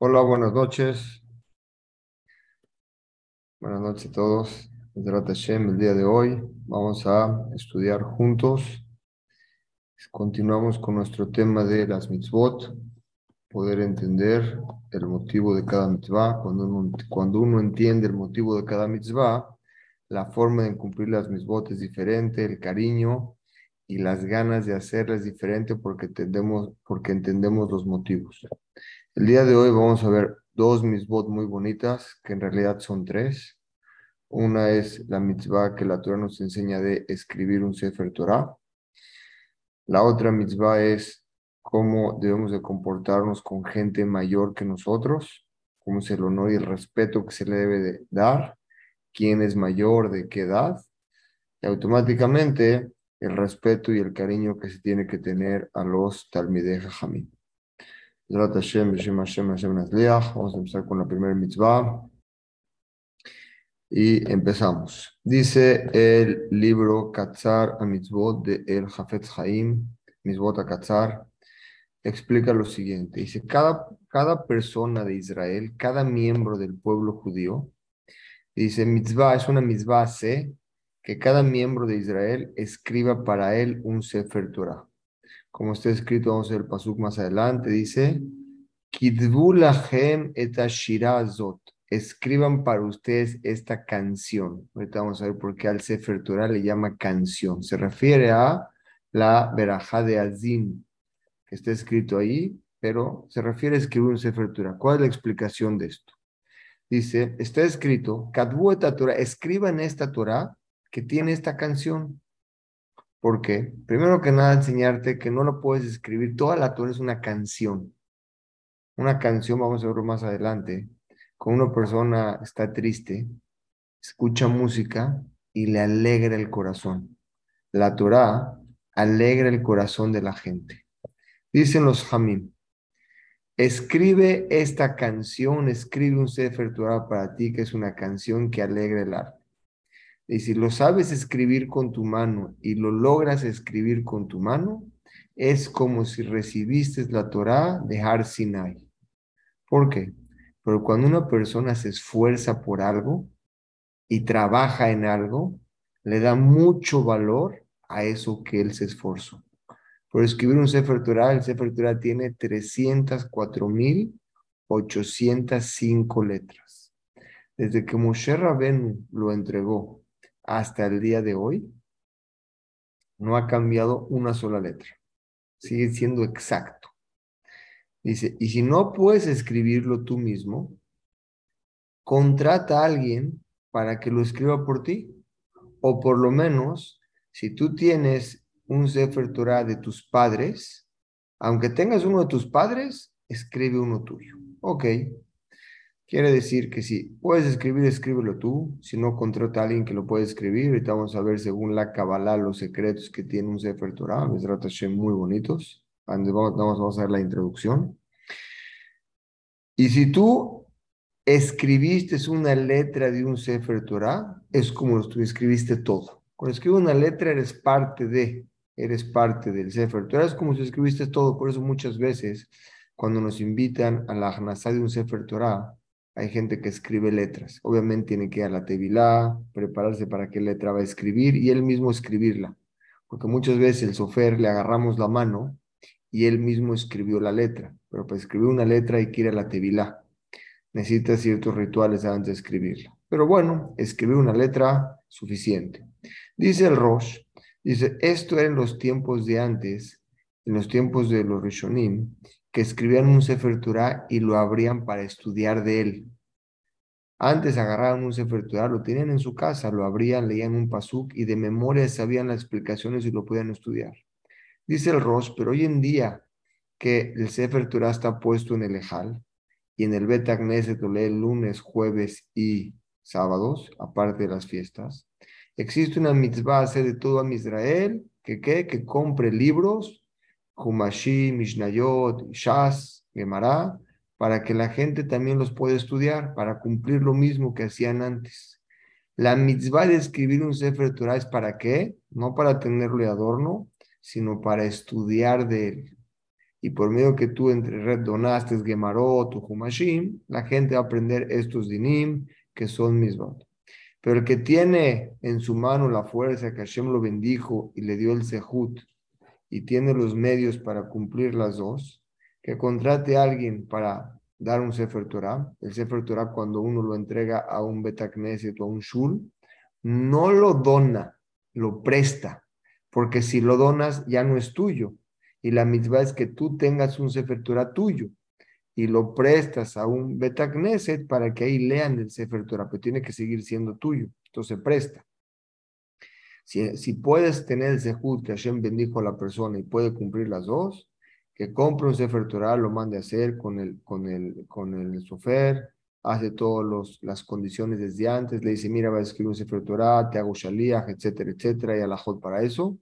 Hola, buenas noches. Buenas noches a todos. el día de hoy vamos a estudiar juntos. Continuamos con nuestro tema de las mitzvot, poder entender el motivo de cada mitzvah. Cuando uno, cuando uno entiende el motivo de cada mitzvah, la forma de cumplir las mitzvot es diferente, el cariño y las ganas de hacerlas es diferente porque entendemos, porque entendemos los motivos. El día de hoy vamos a ver dos mitzvot muy bonitas, que en realidad son tres. Una es la mitzvah que la Torah nos enseña de escribir un Sefer Torah. La otra mitzvah es cómo debemos de comportarnos con gente mayor que nosotros, cómo es el honor y el respeto que se le debe de dar, quién es mayor, de qué edad, y automáticamente el respeto y el cariño que se tiene que tener a los Talmideh. Vamos a empezar con la primera mitzvah. Y empezamos. Dice el libro Katzar a mitzvot de El Jafetz Haim, mitzvot a Katzar, explica lo siguiente. Dice, cada, cada persona de Israel, cada miembro del pueblo judío, dice, mitzvah es una mitzvah C, que cada miembro de Israel escriba para él un Sefer Torah como está escrito, vamos a ver el pasuk más adelante, dice, Escriban para ustedes esta canción. Ahorita vamos a ver por qué al Sefer Torah le llama canción. Se refiere a la verajá de Azin, que está escrito ahí, pero se refiere a escribir un Sefer Torah. ¿Cuál es la explicación de esto? Dice, está escrito, Torah, escriban esta Torah que tiene esta canción. ¿Por qué? Primero que nada, enseñarte que no lo puedes escribir. Toda la Torah es una canción. Una canción, vamos a verlo más adelante. Cuando una persona está triste, escucha música y le alegra el corazón. La Torah alegra el corazón de la gente. Dicen los Jamim, escribe esta canción, escribe un Sefer Torah para ti, que es una canción que alegra el alma. Y si lo sabes escribir con tu mano y lo logras escribir con tu mano, es como si recibiste la Torah de Har Sinai. ¿Por qué? Pero cuando una persona se esfuerza por algo y trabaja en algo, le da mucho valor a eso que él se esforzó. Por escribir un Sefer Torah, el Sefer Torah tiene 304.805 letras. Desde que Moshe Rabenu lo entregó hasta el día de hoy, no ha cambiado una sola letra. Sigue siendo exacto. Dice, y si no puedes escribirlo tú mismo, contrata a alguien para que lo escriba por ti. O por lo menos, si tú tienes un Sefer Torah de tus padres, aunque tengas uno de tus padres, escribe uno tuyo. Ok, Quiere decir que si puedes escribir, escríbelo tú. Si no, contrata a alguien que lo puede escribir. Ahorita vamos a ver según la Kabbalah los secretos que tiene un Sefer Torah. muy bonitos. Vamos, vamos a ver la introducción. Y si tú escribiste una letra de un Sefer Torah, es como tú escribiste todo. Cuando escribes una letra, eres parte de, eres parte del Sefer Torah. Es como si escribiste todo. Por eso muchas veces, cuando nos invitan a la Hanasá de un Sefer Torah, hay gente que escribe letras. Obviamente tiene que ir a la Tevilá, prepararse para qué letra va a escribir y él mismo escribirla. Porque muchas veces el sofer le agarramos la mano y él mismo escribió la letra. Pero para escribir una letra hay que ir a la Tevilá. Necesita ciertos rituales antes de escribirla. Pero bueno, escribir una letra suficiente. Dice el Rosh, dice, esto era en los tiempos de antes, en los tiempos de los Rishonim, que escribían un Sefer Torah y lo abrían para estudiar de él. Antes agarraban un Sefer Torah, lo tenían en su casa, lo abrían, leían un pasuk y de memoria sabían las explicaciones y lo podían estudiar. Dice el Rosh, pero hoy en día que el Sefer Torah está puesto en el Ejal y en el Bet Agneset lo lee lunes, jueves y sábados, aparte de las fiestas, existe una mitzvah de todo a Israel que, que compre libros Humashi, Mishnayot, Shas, Gemara, para que la gente también los pueda estudiar, para cumplir lo mismo que hacían antes. La mitzvah de escribir un Sefer Torah es para qué? No para tenerlo de adorno, sino para estudiar de él. y por medio que tú entre red donaste Gemarot o Humashim, la gente va a aprender estos dinim que son mis votos. Pero el que tiene en su mano la fuerza que Hashem lo bendijo y le dio el sehut y tiene los medios para cumplir las dos, que contrate a alguien para dar un Sefer Torah. El Sefer Torah cuando uno lo entrega a un Betacneset o a un Shul, no lo dona, lo presta, porque si lo donas ya no es tuyo. Y la misma es que tú tengas un Sefer Torah tuyo y lo prestas a un Betacneset para que ahí lean el Sefer Torah, pero tiene que seguir siendo tuyo. Entonces presta. Si, puedes tener el Sehut que Hashem bendijo a la persona y puede cumplir las dos, que compre un Sefer Torah, lo mande a hacer con el, con el, con el sofer, hace todas las condiciones desde antes, le dice, mira, va a escribir un Sefer Torah, te hago Shaliach, etcétera, etcétera, y alajot para eso.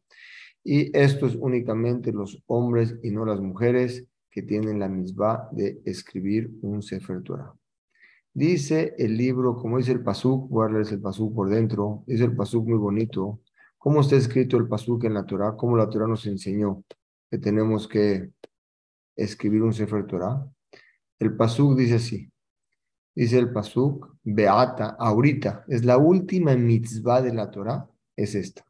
Y esto es únicamente los hombres y no las mujeres que tienen la misma de escribir un Sefer Torah. Dice el libro, como dice el Pasuk, voy a el Pasuk por dentro, dice el Pasuk muy bonito, ¿Cómo está escrito el pasuk en la Torah? ¿Cómo la Torah nos enseñó que tenemos que escribir un Sefer Torah? El pasuk dice así. Dice el pasuk, Beata, ahorita, es la última mitzvah de la Torah, es esta.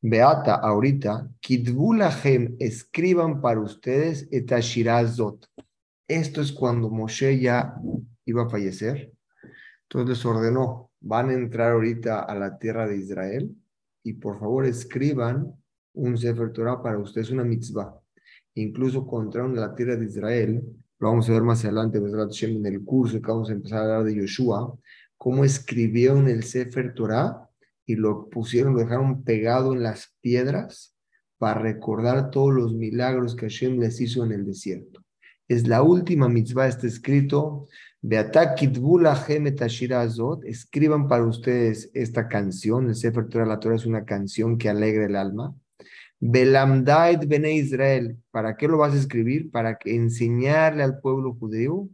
Beata, ahorita, Kidbulahem, escriban para ustedes etashirazot. Esto es cuando Moshe ya iba a fallecer. Entonces les ordenó, van a entrar ahorita a la tierra de Israel y por favor escriban un Sefer Torah para ustedes, una mitzvah. Incluso contra la tierra de Israel, lo vamos a ver más adelante en el curso que vamos a empezar a hablar de Yoshua, cómo escribieron el Sefer Torah y lo pusieron, lo dejaron pegado en las piedras para recordar todos los milagros que Hashem les hizo en el desierto. Es la última mitzvah, está escrito, escriban para ustedes esta canción, el Sefer Torah, la Torah es una canción que alegra el alma. Belamdait Bene Israel, ¿para qué lo vas a escribir? Para enseñarle al pueblo judío,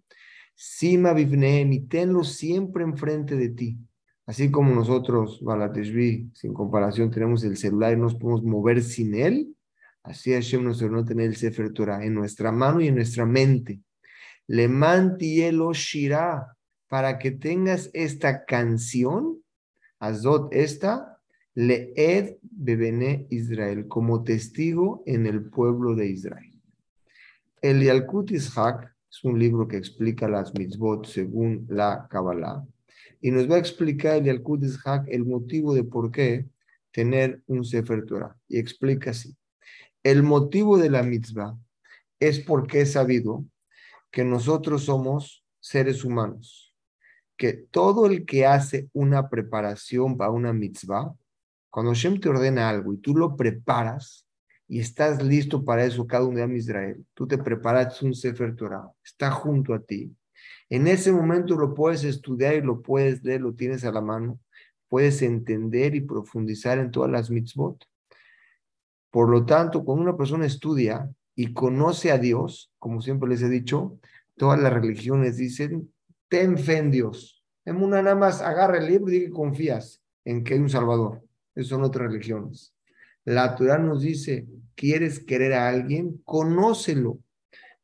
Sima Bivneem, y tenlo siempre enfrente de ti. Así como nosotros, Balateshvi, sin comparación, tenemos el celular y nos podemos mover sin él, así Hashem nos ordenó tener el Sefer Torah en nuestra mano y en nuestra mente. Le mantielo shirá, para que tengas esta canción, Azot esta, Leed Bebene Israel, como testigo en el pueblo de Israel. El Yalkut Ishak es un libro que explica las mitzvot según la Kabbalah. Y nos va a explicar el Yalkut Ishak el motivo de por qué tener un Sefer Torah. Y explica así. El motivo de la mitzvah es porque es sabido que nosotros somos seres humanos, que todo el que hace una preparación para una mitzvah, cuando Shem te ordena algo y tú lo preparas y estás listo para eso cada un día en Israel, tú te preparas un Sefer Torah, está junto a ti. En ese momento lo puedes estudiar y lo puedes leer, lo tienes a la mano, puedes entender y profundizar en todas las mitzvot. Por lo tanto, cuando una persona estudia, y conoce a Dios, como siempre les he dicho, todas las religiones dicen, ten fe en Dios. En una nada más agarra el libro y confías en que hay un Salvador. Esas son otras religiones. La Torah nos dice, ¿quieres querer a alguien? Conócelo.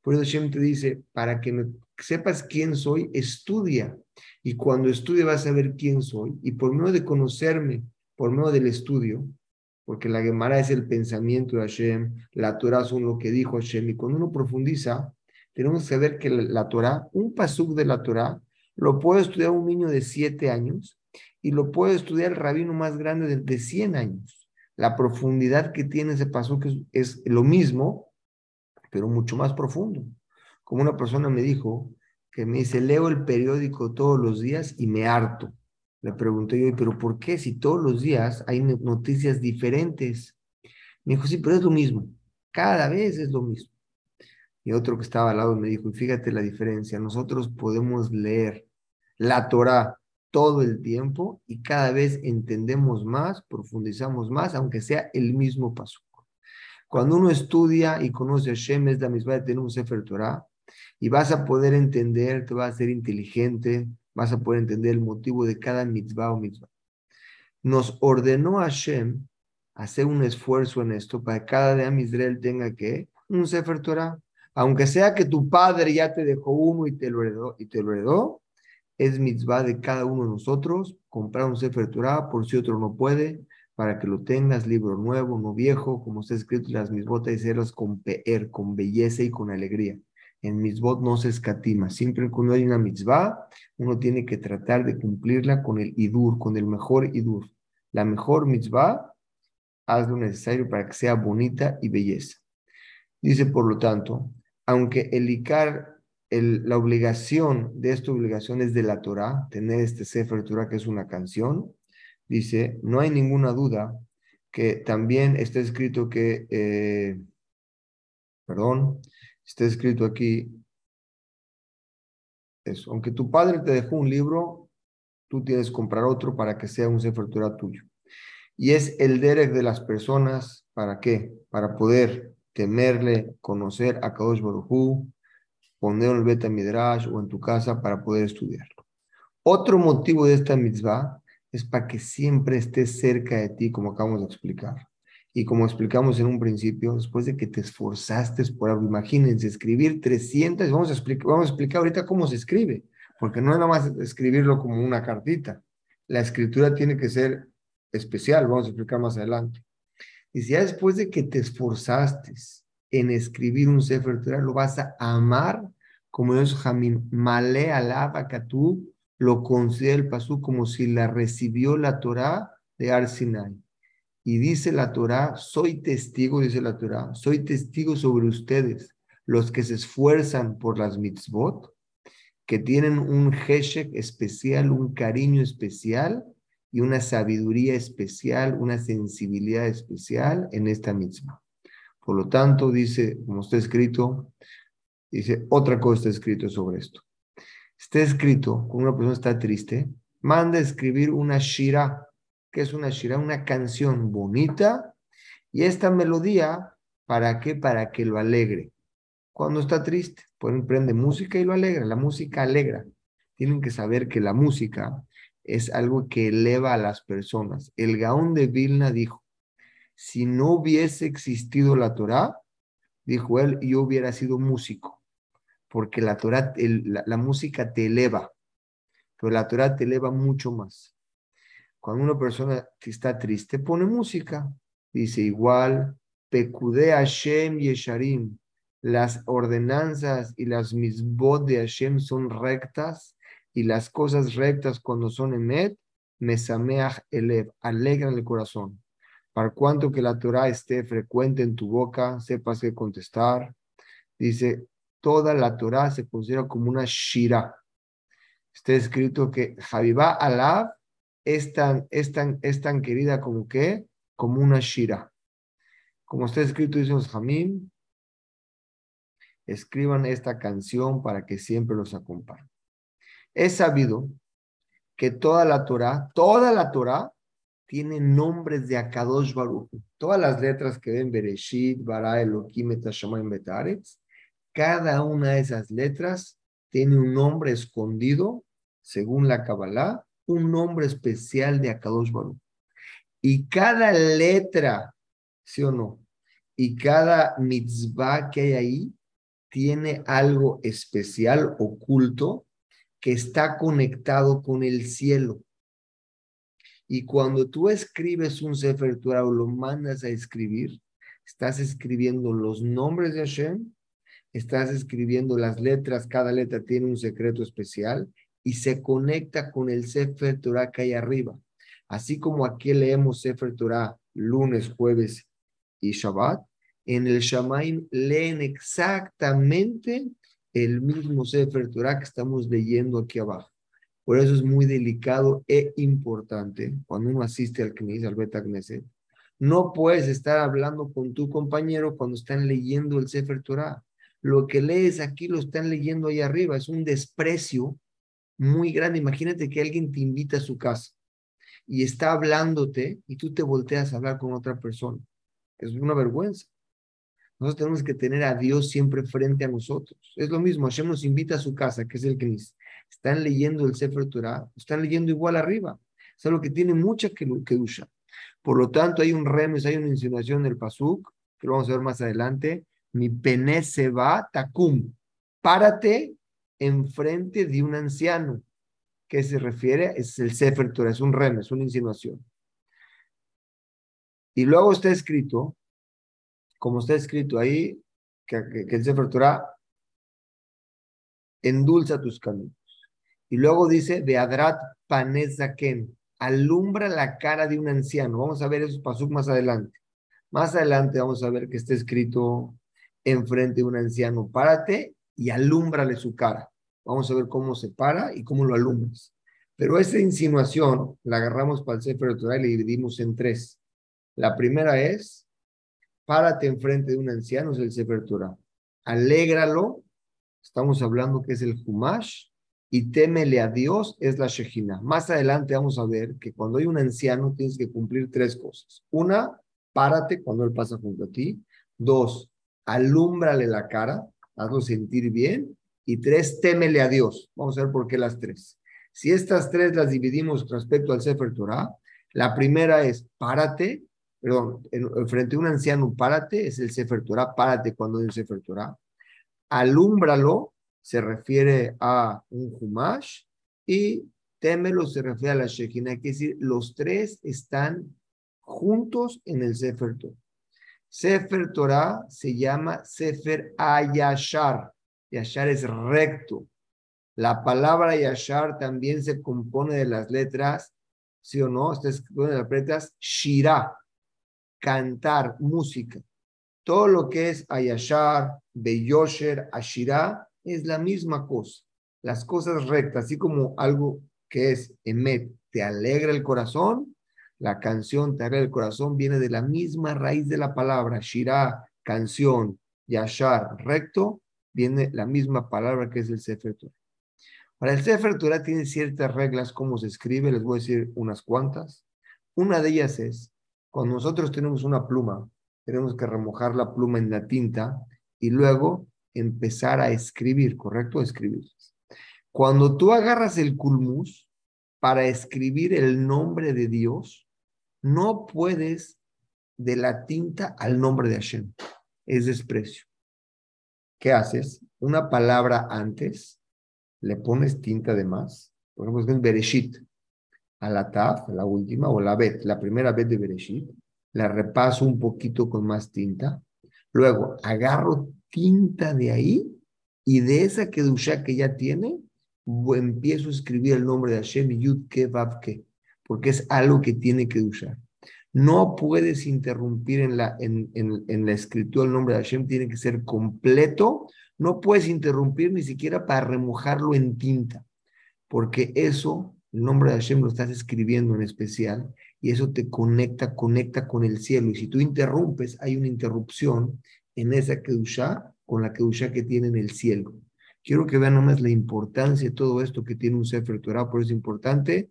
Por eso Shem te dice, para que sepas quién soy, estudia. Y cuando estudie vas a ver quién soy. Y por medio de conocerme, por medio del estudio, porque la Gemara es el pensamiento de Hashem, la Torah son lo que dijo Hashem, y cuando uno profundiza, tenemos que ver que la, Torah, un pasuk de la Torah, lo puede estudiar un niño de siete años y lo puede estudiar el rabino más grande de, de 100 años. La profundidad que tiene ese pasuk es, es lo mismo, pero mucho más profundo. Como una persona me dijo, que me dice, leo el periódico todos los días y me harto. Le pregunté yo, pero ¿por qué si todos los días hay noticias diferentes? Me dijo, sí, pero es lo mismo. Cada vez es lo mismo. Y otro que estaba al lado me dijo, y fíjate la diferencia, nosotros podemos leer la Torah todo el tiempo y cada vez entendemos más, profundizamos más, aunque sea el mismo paso. Cuando uno estudia y conoce a Shem, es la misma de tener un Sefer Torah, y vas a poder entender, te vas a ser inteligente, vas a poder entender el motivo de cada mitzvah o mitzvah. Nos ordenó Hashem hacer un esfuerzo en esto para que cada día Israel tenga que un Sefer Torah. Aunque sea que tu padre ya te dejó uno y te lo heredó, y te lo heredó es mitzvah de cada uno de nosotros comprar un Sefer Torah por si otro no puede, para que lo tengas, libro nuevo, no viejo, como está escrito en las mitzvot, y hacerlas con peer, con belleza y con alegría. En mitzvot no se escatima. Siempre cuando hay una mitzvah, uno tiene que tratar de cumplirla con el idur, con el mejor idur. La mejor mitzvah, haz lo necesario para que sea bonita y belleza. Dice, por lo tanto, aunque el Icar la obligación de esta obligación es de la Torah, tener este Sefer Torah que es una canción, dice, no hay ninguna duda que también está escrito que, eh, perdón, está escrito aquí, eso, aunque tu padre te dejó un libro, tú tienes que comprar otro para que sea un Sefer tuyo. Y es el derek de las personas, ¿para qué? Para poder temerle, conocer a Kadosh Baruj poner el beta midrash o en tu casa para poder estudiarlo. Otro motivo de esta mitzvah es para que siempre estés cerca de ti, como acabamos de explicar. Y como explicamos en un principio, después de que te esforzaste por algo, imagínense, escribir 300, vamos a explicar, a explicar ahorita cómo se escribe, porque no es nada más escribirlo como una cartita. La escritura tiene que ser especial, vamos a explicar más adelante. Y si ya después de que te esforzaste en escribir un Sefer lo vas a amar como Dios Jamín. Male alaba lo considera el Pasú como si la recibió la Torah de Arsinai. Y dice la Torah, soy testigo, dice la Torah, soy testigo sobre ustedes, los que se esfuerzan por las mitzvot, que tienen un heshek especial, un cariño especial y una sabiduría especial, una sensibilidad especial en esta mitzvah. Por lo tanto, dice, como está escrito, dice, otra cosa está escrito sobre esto. Está escrito, cuando una persona está triste, manda escribir una shira. Que es una shira? Una canción bonita. Y esta melodía, ¿para qué? Para que lo alegre. Cuando está triste, pues prende música y lo alegra. La música alegra. Tienen que saber que la música es algo que eleva a las personas. El Gaón de Vilna dijo, si no hubiese existido la Torá, dijo él, yo hubiera sido músico, porque la Torá, la, música te eleva, pero la Torá te eleva mucho más. Cuando una persona está triste, pone música, dice igual, Pekude Hashem Yesharim, las ordenanzas y las misbot de Hashem son rectas y las cosas rectas cuando son emet, mesameach elev, alegran el corazón. Para cuanto que la Torah esté frecuente en tu boca, sepas qué contestar. Dice, toda la Torah se considera como una shira. Está escrito que Javivá Alab es tan, es tan, es tan querida como que, como una shira. Como está escrito, dice los Jamim, escriban esta canción para que siempre los acompañe. Es sabido que toda la Torah, toda la Torah tienen nombres de Akadosh Baruch. Todas las letras que ven Bereshit, Bara, Elohim, Etashamayim, Betaretz, cada una de esas letras tiene un nombre escondido, según la Kabbalah, un nombre especial de Akadosh. Y cada letra, ¿sí o no? Y cada mitzvah que hay ahí tiene algo especial, oculto, que está conectado con el cielo. Y cuando tú escribes un Sefer Torah o lo mandas a escribir, estás escribiendo los nombres de Hashem, estás escribiendo las letras, cada letra tiene un secreto especial y se conecta con el Sefer Torah que hay arriba. Así como aquí leemos Sefer Torah lunes, jueves y Shabbat, en el Shamaim leen exactamente el mismo Sefer Torah que estamos leyendo aquí abajo. Por eso es muy delicado e importante cuando uno asiste al Knesset, al Beta Knesset. No puedes estar hablando con tu compañero cuando están leyendo el Sefer Torah. Lo que lees aquí lo están leyendo ahí arriba. Es un desprecio muy grande. Imagínate que alguien te invita a su casa y está hablándote y tú te volteas a hablar con otra persona. Es una vergüenza. Nosotros tenemos que tener a Dios siempre frente a nosotros. Es lo mismo, Hashem nos invita a su casa, que es el Knesset están leyendo el Sefer Torah, están leyendo igual arriba. Es algo que tiene mucha que usa. Por lo tanto, hay un remes, hay una insinuación del Pasuk, que lo vamos a ver más adelante, mi pene se va, tacum, párate enfrente de un anciano. ¿Qué se refiere? Es el Sefer Torah, es un rem, es una insinuación. Y luego está escrito, como está escrito ahí, que, el Sefer Torah endulza tus caminos. Y luego dice, de Adrat Panezaken, alumbra la cara de un anciano. Vamos a ver esos pasos más adelante. Más adelante vamos a ver que está escrito enfrente de un anciano, párate y alúmbrale su cara. Vamos a ver cómo se para y cómo lo alumbras. Pero esa insinuación la agarramos para el Sefer Torah y la dividimos en tres. La primera es, párate enfrente de un anciano, es el Sefer Torah. Alégralo, estamos hablando que es el Humash, y témele a Dios es la Shejina. Más adelante vamos a ver que cuando hay un anciano tienes que cumplir tres cosas. Una, párate cuando él pasa junto a ti. Dos, alúmbrale la cara, hazlo sentir bien. Y tres, témele a Dios. Vamos a ver por qué las tres. Si estas tres las dividimos respecto al Sefer Torah, la primera es párate, perdón, en, frente a un anciano, párate, es el Sefer Torah, párate cuando es el Sefer Torah. Alúmbralo, se refiere a un Humash, y témelo se refiere a la Shekinah, es decir, los tres están juntos en el Sefer Torah. Sefer Torah se llama Sefer Ayashar. Yashar es recto. La palabra Yashar también se compone de las letras, ¿sí o no? Escrito de las letras Shira, cantar, música. Todo lo que es Ayashar, Beyosher, Ashira, es la misma cosa. Las cosas rectas, así como algo que es Emet, te alegra el corazón, la canción te alegra el corazón, viene de la misma raíz de la palabra, Shira, canción, Yashar, recto, viene la misma palabra que es el Sefer Torah. Ahora, el Sefer Torah tiene ciertas reglas, cómo se escribe, les voy a decir unas cuantas. Una de ellas es, cuando nosotros tenemos una pluma, tenemos que remojar la pluma en la tinta y luego empezar a escribir, ¿correcto? Escribir. Cuando tú agarras el culmus para escribir el nombre de Dios, no puedes de la tinta al nombre de Hashem. Es desprecio. ¿Qué haces? Una palabra antes, le pones tinta de más. Por ejemplo, es Bereshit. A la Taf, la última, o la Bet, la primera Bet de Bereshit, la repaso un poquito con más tinta. Luego agarro tinta de ahí y de esa Kedusha que ya tiene, empiezo a escribir el nombre de Hashem, Yud Ke porque es algo que tiene que usar. No puedes interrumpir en la, en, en, la escritura el nombre de Hashem, tiene que ser completo. No puedes interrumpir ni siquiera para remojarlo en tinta, porque eso, el nombre de Hashem lo estás escribiendo en especial y eso te conecta, conecta con el cielo. Y si tú interrumpes, hay una interrupción en esa Kedusha con la Kedusha que tiene en el cielo. Quiero que vean nomás la importancia de todo esto que tiene un Sefer Torah, por eso es importante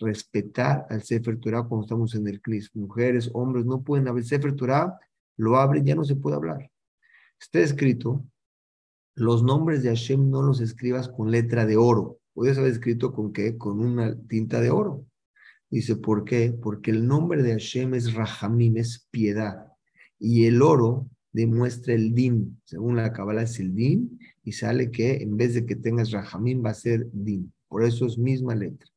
respetar al Sefer Torah cuando estamos en el CNIS. Mujeres, hombres, no pueden haber Sefer Torah, lo abren, ya no se puede hablar. Está escrito, los nombres de Hashem no los escribas con letra de oro. Puedes haber escrito con qué? Con una tinta de oro. Dice, ¿por qué? Porque el nombre de Hashem es Rahamim, es piedad. Y el oro demuestra el din. Según la Kabbalah es el din y sale que en vez de que tengas Rahamim va a ser din. Por eso es misma letra.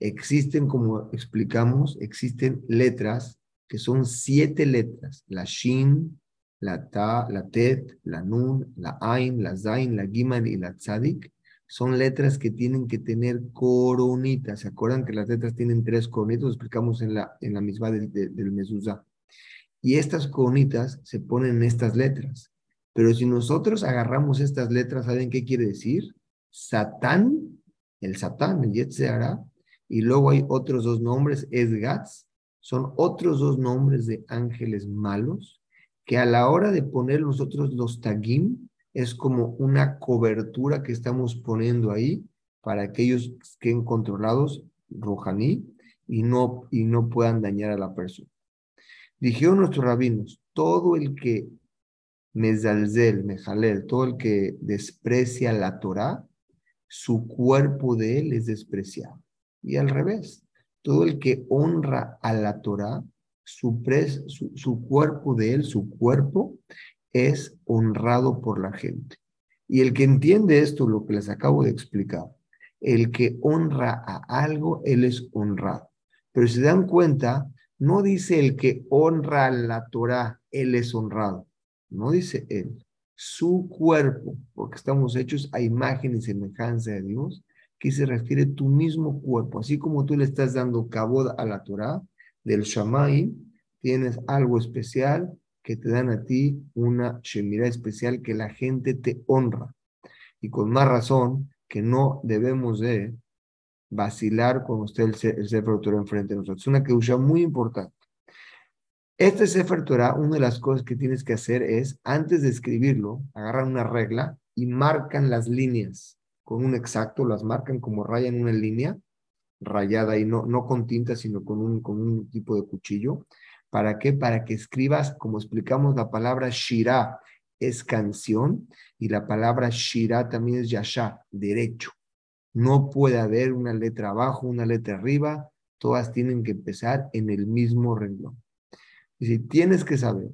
Existen, como explicamos, existen letras que son siete letras. La Shin, la Ta, la Tet, la Nun, la Ain, la Zain, la Giman y la Tzadik. Son letras que tienen que tener coronitas. ¿Se acuerdan que las letras tienen tres coronitas? Lo explicamos en la, en la misma del, del. Y estas conitas se ponen en estas letras. Pero si nosotros agarramos estas letras, ¿saben qué quiere decir? Satán, el Satán, el Yetzirah, y luego hay otros dos nombres, Esgats, son otros dos nombres de ángeles malos, que a la hora de poner nosotros los tagim, es como una cobertura que estamos poniendo ahí para aquellos que estén controlados, Rojaní, y no, y no puedan dañar a la persona. Dijeron nuestros rabinos, todo el que mezalzel, mejalel, todo el que desprecia la Torah, su cuerpo de él es despreciado. Y al revés, todo el que honra a la Torah, su, su, su cuerpo de él, su cuerpo, es honrado por la gente. Y el que entiende esto, lo que les acabo de explicar, el que honra a algo, él es honrado. Pero si se dan cuenta, no dice el que honra a la Torah, él es honrado. No dice él. Su cuerpo, porque estamos hechos a imagen y semejanza de Dios, que se refiere tu mismo cuerpo. Así como tú le estás dando cabod a la Torah, del Shamay, tienes algo especial que te dan a ti una Shemirah especial que la gente te honra. Y con más razón que no debemos de vacilar con usted el, Sefer Torah enfrente de nosotros. Es una queusha muy importante. Este Sefer Torah, una de las cosas que tienes que hacer es, antes de escribirlo, agarran una regla y marcan las líneas con un exacto, las marcan como raya en una línea, rayada y no, no con tinta, sino con un, con un tipo de cuchillo. ¿Para qué? Para que escribas, como explicamos, la palabra Shirah es canción y la palabra Shirah también es Yasha, derecho. No puede haber una letra abajo, una letra arriba, todas tienen que empezar en el mismo renglón. Y si tienes que saber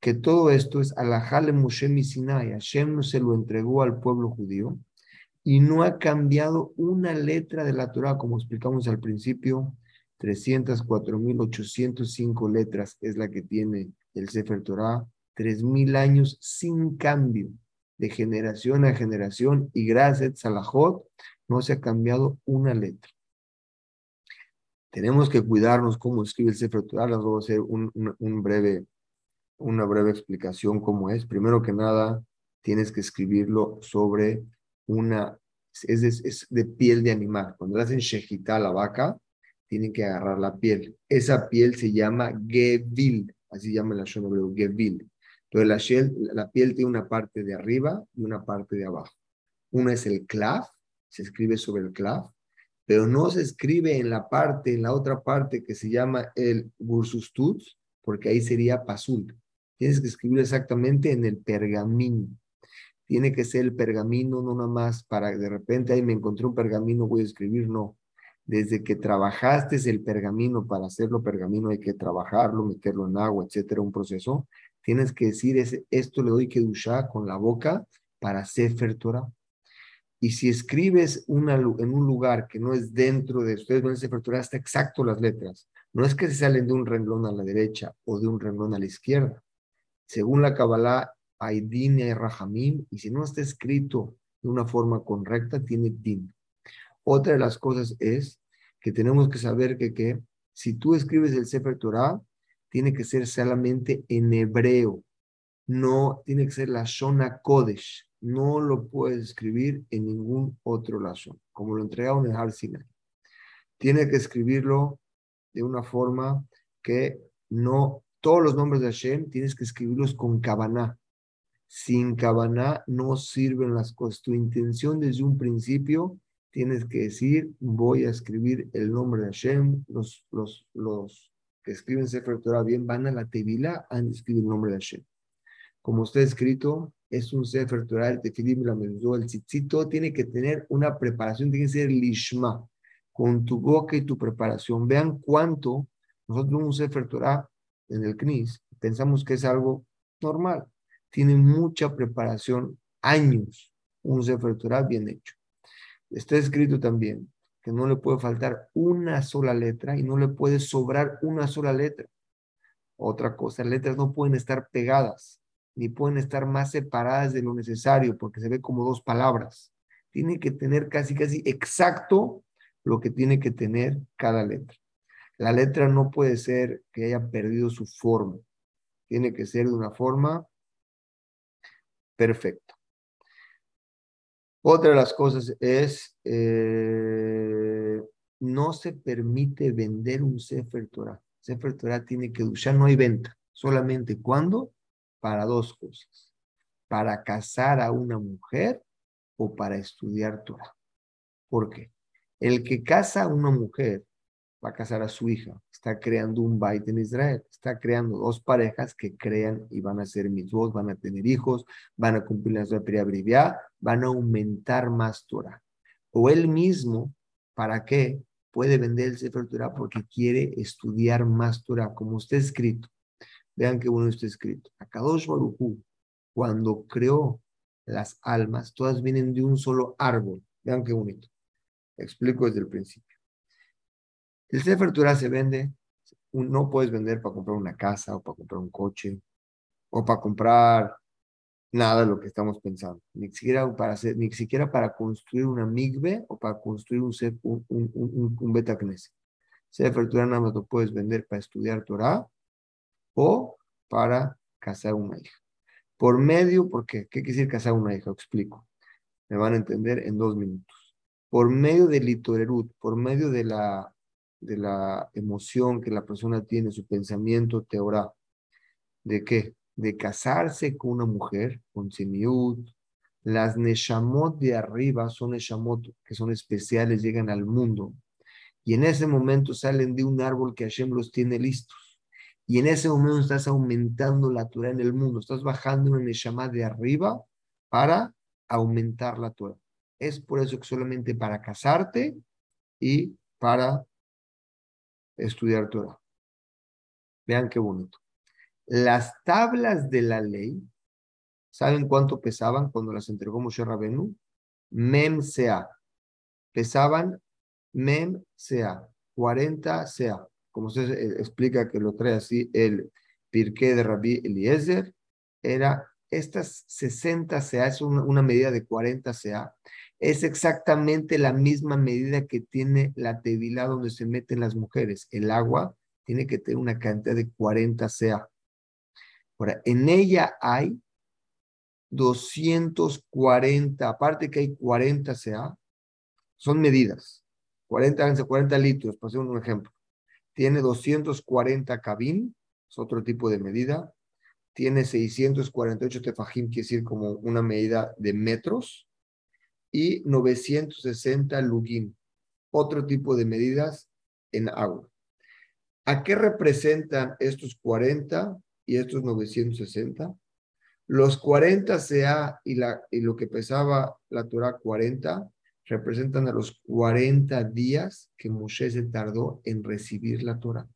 que todo esto es Alajale Moshe Sinai, Hashem se lo entregó al pueblo judío y no ha cambiado una letra de la Torah, como explicamos al principio, 304.805 letras es la que tiene el Sefer Torah, 3.000 años sin cambio de generación a generación y gracias a Salahot no se ha cambiado una letra. Tenemos que cuidarnos cómo escribe el Sefer Torah. Les voy a hacer un, breve, una breve explicación cómo es. Primero que nada, tienes que escribirlo sobre una, es de, piel de animal. Cuando le hacen shejita a la vaca, tienen que agarrar la piel. Esa piel se llama gevil, así llama la shon hebreo, gevil. Entonces la, la piel tiene una parte de arriba y una parte de abajo. Una es el clav, se escribe sobre el clav, pero no se escribe en la parte, en la otra parte que se llama el bursustut, porque ahí sería pasul. Tienes que escribir exactamente en el pergamino. Tiene que ser el pergamino, no nada más para de repente ahí me encontré un pergamino, voy a escribir, no. Desde que trabajaste el pergamino, para hacerlo pergamino hay que trabajarlo, meterlo en agua, etcétera, un proceso. Tienes que decir, ese, esto le doy que dushá con la boca para Sefer Torah. Y si escribes en un lugar que no es dentro de ustedes, es Sefer Torah, está exacto las letras. No es que se salen de un renglón a la derecha o de un renglón a la izquierda. Según la Kabbalah, hay din y rajamim, y si no está escrito de una forma correcta, tiene din. Otra de las cosas es que tenemos que saber que, que si tú escribes el Sefer Torah, tiene que ser solamente en hebreo. No tiene que ser la Shona Kodesh. No lo puedes escribir en ningún otro lazo, como lo entregaron en Har Sinai. Tiene que escribirlo de una forma que no, todos los nombres de Hashem tienes que escribirlos con Kavaná. Sin Kavaná no sirven las cosas. Tu intención desde un principio tienes que decir, voy a escribir el nombre de Hashem. Los, los, los que escriben Sefer Torah bien van a la Tevila a escribir el nombre de Hashem. Como está escrito, es un Sefer Torah, el Tefilim, la Mezuzah, el Tzitzit, tiene que tener una preparación, tiene que ser lishma, con tu boca y tu preparación. Vean cuánto nosotros un Sefer Torah en el CNIS, pensamos que es algo normal. Tiene mucha preparación, años, un Sefer Torah bien hecho. Está escrito también que no le puede faltar una sola letra y no le puede sobrar una sola letra. Otra cosa, letras no pueden estar pegadas, ni pueden estar más separadas de lo necesario, porque se ve como dos palabras. Tiene que tener casi, casi exacto lo que tiene que tener cada letra. La letra no puede ser que haya perdido su forma. Tiene que ser de una forma perfecta. Otra de las cosas es, eh, no se permite vender un Sefer Torah. Sefer Torah tiene que ya no hay venta. Solamente cuando? Para dos cosas. Para casar a una mujer o para estudiar Torah. ¿Por qué? El que casa a una mujer va a casar a su hija, está creando un bait en Israel, está creando dos parejas que crean y van a ser dos, van a tener hijos, van a cumplir la abreviada, van a aumentar más Torah. O él mismo, ¿para qué? Puede vender el Sefer Torah porque quiere estudiar más Torah, como está escrito. Vean qué bueno está escrito. Akadosh Baruchu cuando creó las almas, todas vienen de un solo árbol. Vean qué bonito. Explico desde el principio. El Sefer Torah se vende, no puedes vender para comprar una casa o para comprar un coche o para comprar nada de lo que estamos pensando, ni siquiera para, ni siquiera para construir una migbe o para construir un, un, un, un, betacnes. Sefer Torah nada más lo puedes vender para estudiar Torah o para casar una hija. Por medio, ¿por qué? ¿Qué quiere decir casar una hija? Explico. Me van a entender en dos minutos. Por medio del litorerut, por medio de la, de la emoción que la persona tiene, su pensamiento teorá, ¿de qué? de casarse con una mujer, con simiut, las neshamot de arriba son neshamot que son especiales, llegan al mundo. Y en ese momento salen de un árbol que Hashem los tiene listos. Y en ese momento estás aumentando la Torah en el mundo. Estás bajando una neshama de arriba para aumentar la Torah. Es por eso que solamente para casarte y para estudiar Torah. Vean qué bonito. Las tablas de la ley, ¿saben cuánto pesaban cuando las entregó Moshe Rabenu? Mem sea. Pesaban mem sea, 40 sea. Como se explica que lo trae así el Pirqué de Rabbi Eliezer, era estas 60 sea, es una, medida de 40 sea, es exactamente la misma medida que tiene la tevilá donde se meten las mujeres. El agua tiene que tener una cantidad de 40 sea. Ahora, en ella hay 240, aparte que hay 40 CA, son medidas. 40, 40 litros, para hacer un ejemplo. Tiene 240 cabín, es otro tipo de medida. Tiene 648 tefajim, quiere decir como una medida de metros. Y 960 lugim, otro tipo de medidas en agua. ¿A qué representan estos 40? y estos 960. Los 40 CA y, la, y lo que pesaba la Torah 40 representan a los 40 días que Moshe se tardó en recibir la Torah.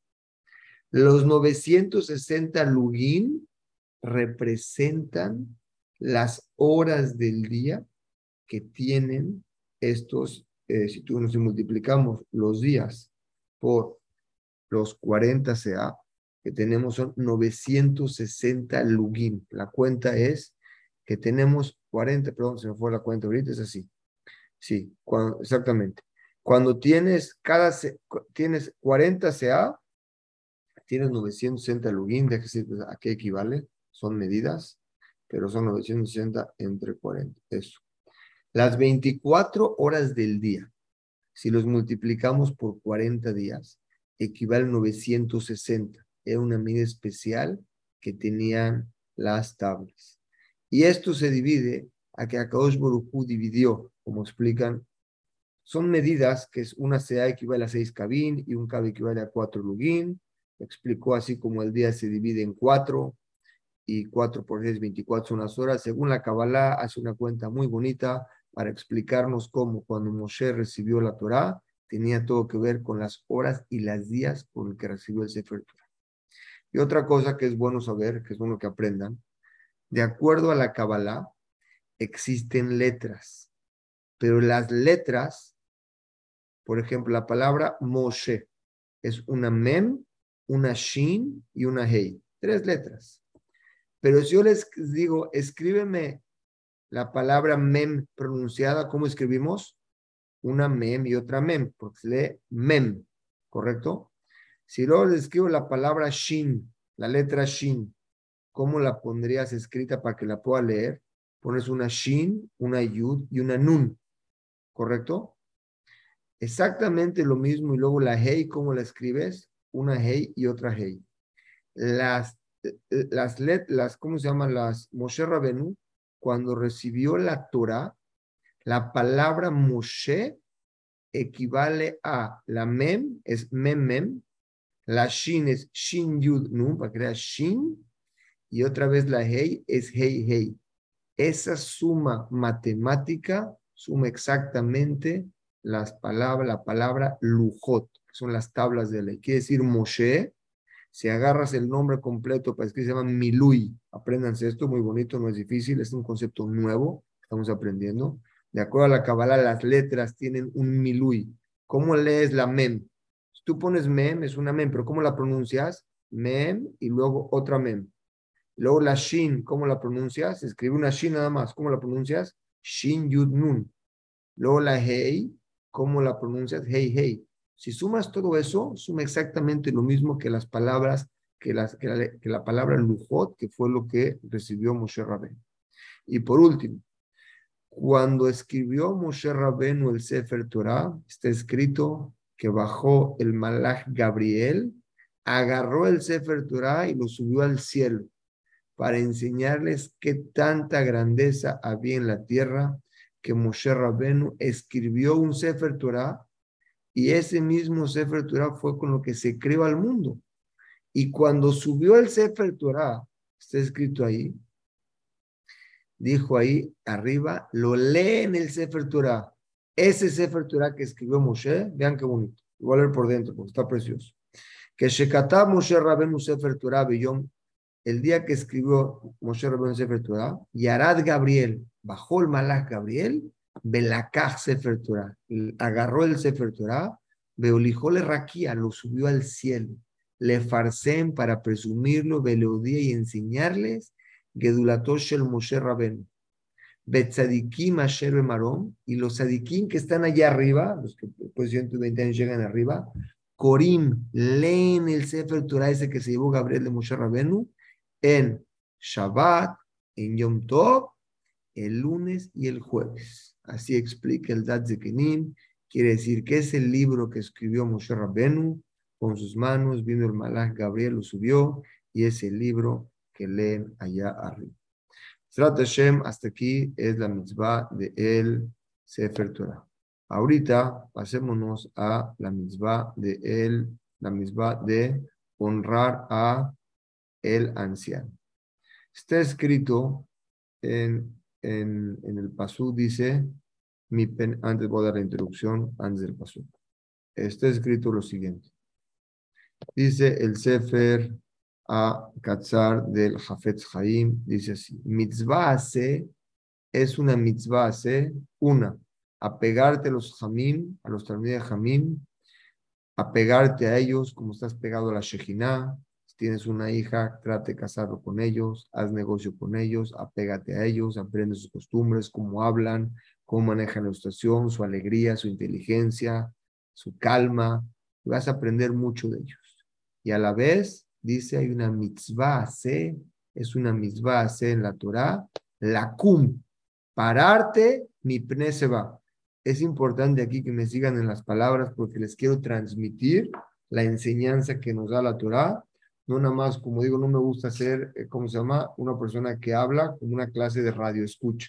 Los 960 lugin representan las horas del día que tienen estos, eh, si tú nos multiplicamos los días por los 40 CA, que tenemos son 960 lugin. La cuenta es que tenemos 40, perdón, se me fue la cuenta ahorita, es así. Sí, exactamente. Cuando tienes cada tienes 40 CA, tienes 960 lugin, déjese pues, a qué equivale, son medidas, pero son 960 entre 40, eso. Las 24 horas del día, si los multiplicamos por 40 días, equivalen a 960 era una medida especial que tenían las tablas. Y esto se divide a que Akadosh Borujú dividió, como explican, son medidas que es una CA equivale a 6 cabín y un cab equivale a 4 lugin. Explicó así como el día se divide en 4 y 4 por 6, 24 son las horas. Según la Kabbalah, hace una cuenta muy bonita para explicarnos cómo cuando Moshe recibió la Torah tenía todo que ver con las horas y las días por el que recibió el Sefer Torah. Y otra cosa que es bueno saber, que es bueno que aprendan, de acuerdo a la Kabbalah, existen letras, pero las letras, por ejemplo, la palabra Moshe es una mem, una shin y una hei, tres letras. Pero si yo les digo, escríbeme la palabra mem pronunciada, ¿cómo escribimos? Una mem y otra mem, porque se lee mem, ¿correcto? Si luego le escribo la palabra Shin, la letra Shin, ¿cómo la pondrías escrita para que la pueda leer? Pones una Shin, una Yud y una Nun, ¿correcto? Exactamente lo mismo y luego la Hei, ¿cómo la escribes? Una Hei y otra Hei. Las, las, letras, ¿cómo se llaman? Las Moshe Rabenu, cuando recibió la Torah, la palabra Moshe equivale a la Mem, es Mem Mem, la Shin es Shin Yud Nun, para crear Shin. Y otra vez la Hei es Hei Hei. Esa suma matemática suma exactamente las palabras, la palabra Lujot, que son las tablas de ley. Quiere decir Moshe Si agarras el nombre completo, para que se llama Milui, apréndanse esto, muy bonito, no es difícil, es un concepto nuevo, estamos aprendiendo. De acuerdo a la Kabbalah, las letras tienen un Milui. ¿Cómo lees la Mem? Si tú pones Mem, es una Mem, pero ¿cómo la pronuncias? Mem y luego otra Mem. Luego la Shin, ¿cómo la pronuncias? Escribe una Shin nada más. ¿Cómo la pronuncias? Shin Yud Nun. Luego la Hei, ¿cómo la pronuncias? Hei Hei. Si sumas todo eso, suma exactamente lo mismo que las palabras, que, las, que, la, palabra Lujot, que fue lo que recibió Moshe Rabén. Y por último, cuando escribió Moshe Rabenu el Sefer Torah, está escrito que bajó el Malach Gabriel, agarró el Sefer Torah y lo subió al cielo para enseñarles qué tanta grandeza había en la tierra que Moshe Rabenu escribió un Sefer Torah y ese mismo Sefer Torah fue con lo que se creó al mundo. Y cuando subió el Sefer Torah, está escrito ahí, dijo ahí arriba, lo lee en el Sefer Torah. Ese Sefer Torah que escribió Moshe, vean qué bonito. Igual a ver por dentro, porque está precioso. Que Shekatá Moshe Rabenu Sefer Torah el día que escribió Moshe Rabenu Sefer Torah, Yarad Gabriel, bajó el Malach Gabriel Belakaj Sefer Torah. Agarró el Sefer Torah, le Raquía, lo subió al cielo. Le farcen para presumirlo, Beleudía y enseñarles Gedulatosh el Moshe Rabén. Betzadikim Asher Marom, y los sadikim que están allá arriba, los que después de 120 años llegan arriba, Corim, leen el Sefer Torah ese que se llevó Gabriel de Moshe Rabenu en Shabbat, en Yom Tov, el lunes y el jueves. Así explica el Dad Zekenim. Quiere decir que es el libro que escribió Moshe Rabbenu con sus manos, vino el Malach Gabriel, lo subió y es el libro que leen allá arriba. Strat Hashem, hasta aquí es la mitzvah de el Sefer Torah. Ahorita pasémonos a la mitzvah de el, la mitzvah de honrar a el anciano. Está escrito en en, el pasú dice, mi pen, antes voy a dar la introducción, antes del pasú. Está escrito lo siguiente. Dice el Sefer a Katzar del Jafetz Haim, dice así, mitzvah es una mitzvah una, apegarte a los Hamim, a los de Hamim, apegarte a ellos como estás pegado a la Shejinah, tienes una hija, trate de casarlo con ellos, haz negocio con ellos, apégate a ellos, aprende sus costumbres, cómo hablan, cómo manejan la situación, su alegría, su inteligencia, su calma. vas a aprender mucho de ellos. Y a la vez, dice, hay una mitzvah se, es una mitzvah se en la Torah, la cum, pararte, mi pne se va. Es importante aquí que me sigan en las palabras porque les quiero transmitir la enseñanza que nos da la Torah no nada más, como digo, no me gusta ser, eh, ¿cómo se llama? Una persona que habla como una clase de radio escucha,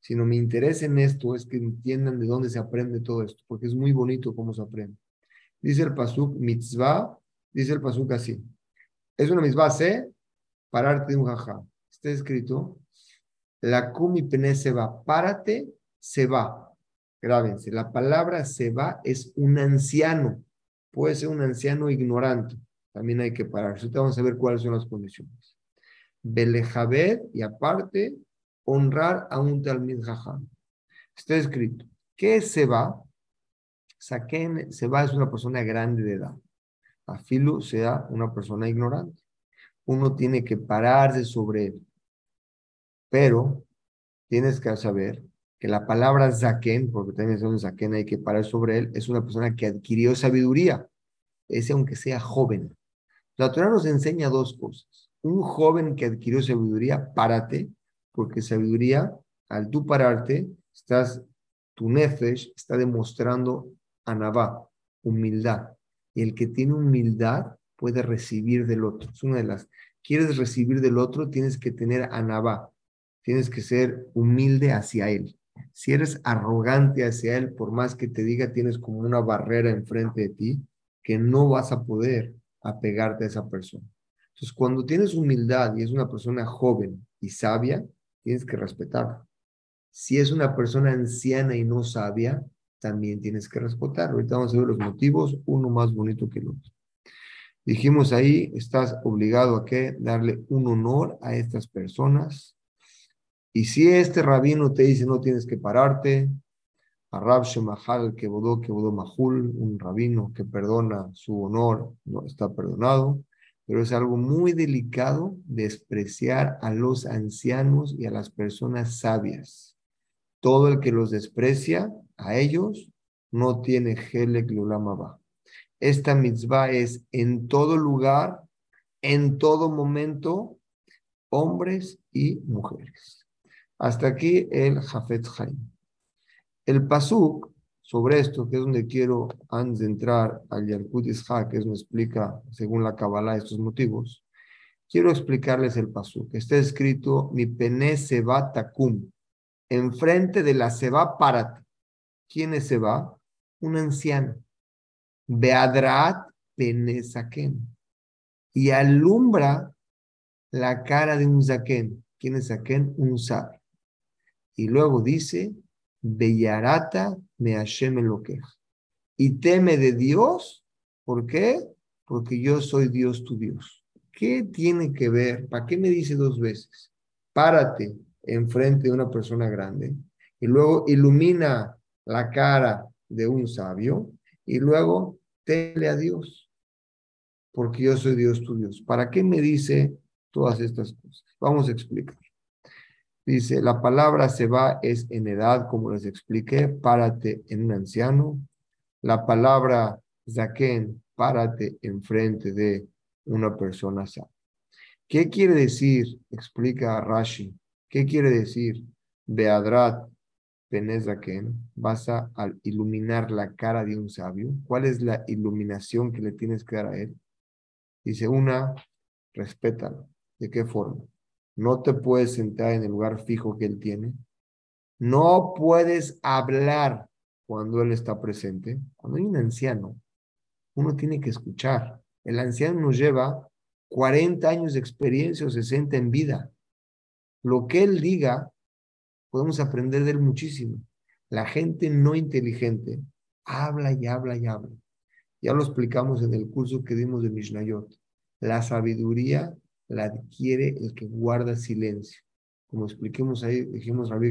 sino mi interés en esto es que entiendan de dónde se aprende todo esto, porque es muy bonito cómo se aprende. Dice el pasuk mitzvah, dice el pasuk así. Es una mitzvah, sé, pararte de un jajá. Está escrito, la kumi pene se va, párate, se va. Grábense, la palabra se va es un anciano, puede ser un anciano ignorante también hay que parar. Ahorita vamos a ver cuáles son las condiciones. Belejabed y aparte, honrar a un Talmid Jajam. Está escrito. ¿Qué es Seba? Saquen, Seba es una persona grande de edad. Afilu sea una persona ignorante. Uno tiene que pararse sobre él. Pero tienes que saber que la palabra Zaken, porque también es un Zaken, hay que parar sobre él, es una persona que adquirió sabiduría. Ese aunque sea joven. La Torah nos enseña dos cosas. Un joven que adquirió sabiduría, párate, porque sabiduría, al tú pararte, estás, tu nefesh está demostrando anabá, humildad. Y el que tiene humildad puede recibir del otro. Es una de las. Quieres recibir del otro, tienes que tener anabá. Tienes que ser humilde hacia él. Si eres arrogante hacia él, por más que te diga, tienes como una barrera enfrente de ti que no vas a poder apegarte a esa persona. Entonces, cuando tienes humildad y es una persona joven y sabia, tienes que respetarla. Si es una persona anciana y no sabia, también tienes que respetarlo. Ahorita vamos a ver los motivos, uno más bonito que el otro. Dijimos ahí, estás obligado a que darle un honor a estas personas. Y si este rabino te dice no tienes que pararte, a Rab Shemahal Kebodó Kebodó Mahul, un rabino que perdona su honor, no está perdonado, pero es algo muy delicado despreciar a los ancianos y a las personas sabias. Todo el que los desprecia a ellos no tiene Helek Lulamaba. Esta mitzvah es en todo lugar, en todo momento, hombres y mujeres. Hasta aquí el Jafet Haim. El Pasuk, sobre esto, que es donde quiero, antes de entrar al Yalkut Ishaq, que donde explica, según la Kabbalah, estos motivos, quiero explicarles el Pasuk. Está escrito, mi pene seba takum, enfrente de la seba párate. ¿Quién es seba? Un anciano. Beadrat pene saken. Y alumbra la cara de un zaken. ¿Quién es zaken? Un sabio. Y luego dice, Bellarata me Hashem Y teme de Dios, ¿por qué? Porque yo soy Dios tu Dios. ¿Qué tiene que ver? ¿Para qué me dice dos veces? Párate enfrente de una persona grande y luego ilumina la cara de un sabio y luego teme a Dios, porque yo soy Dios tu Dios. ¿Para qué me dice todas estas cosas? Vamos a explicar. Dice, la palabra se va es en edad, como les expliqué, párate en un anciano. La palabra zaken, párate enfrente de una persona sana. ¿Qué quiere decir? Explica Rashi. ¿Qué quiere decir? Beadrat penezaken, vas a iluminar la cara de un sabio. ¿Cuál es la iluminación que le tienes que dar a él? Dice una, respétalo. ¿De qué forma? No te puedes sentar en el lugar fijo que él tiene. No puedes hablar cuando él está presente. Cuando hay un anciano, uno tiene que escuchar. El anciano nos lleva 40 años de experiencia o 60 en vida. Lo que él diga, podemos aprender de él muchísimo. La gente no inteligente habla y habla y habla. Ya lo explicamos en el curso que dimos de Mishnayot. La sabiduría la adquiere el que guarda silencio. Como expliquemos ahí, dijimos Rabbi,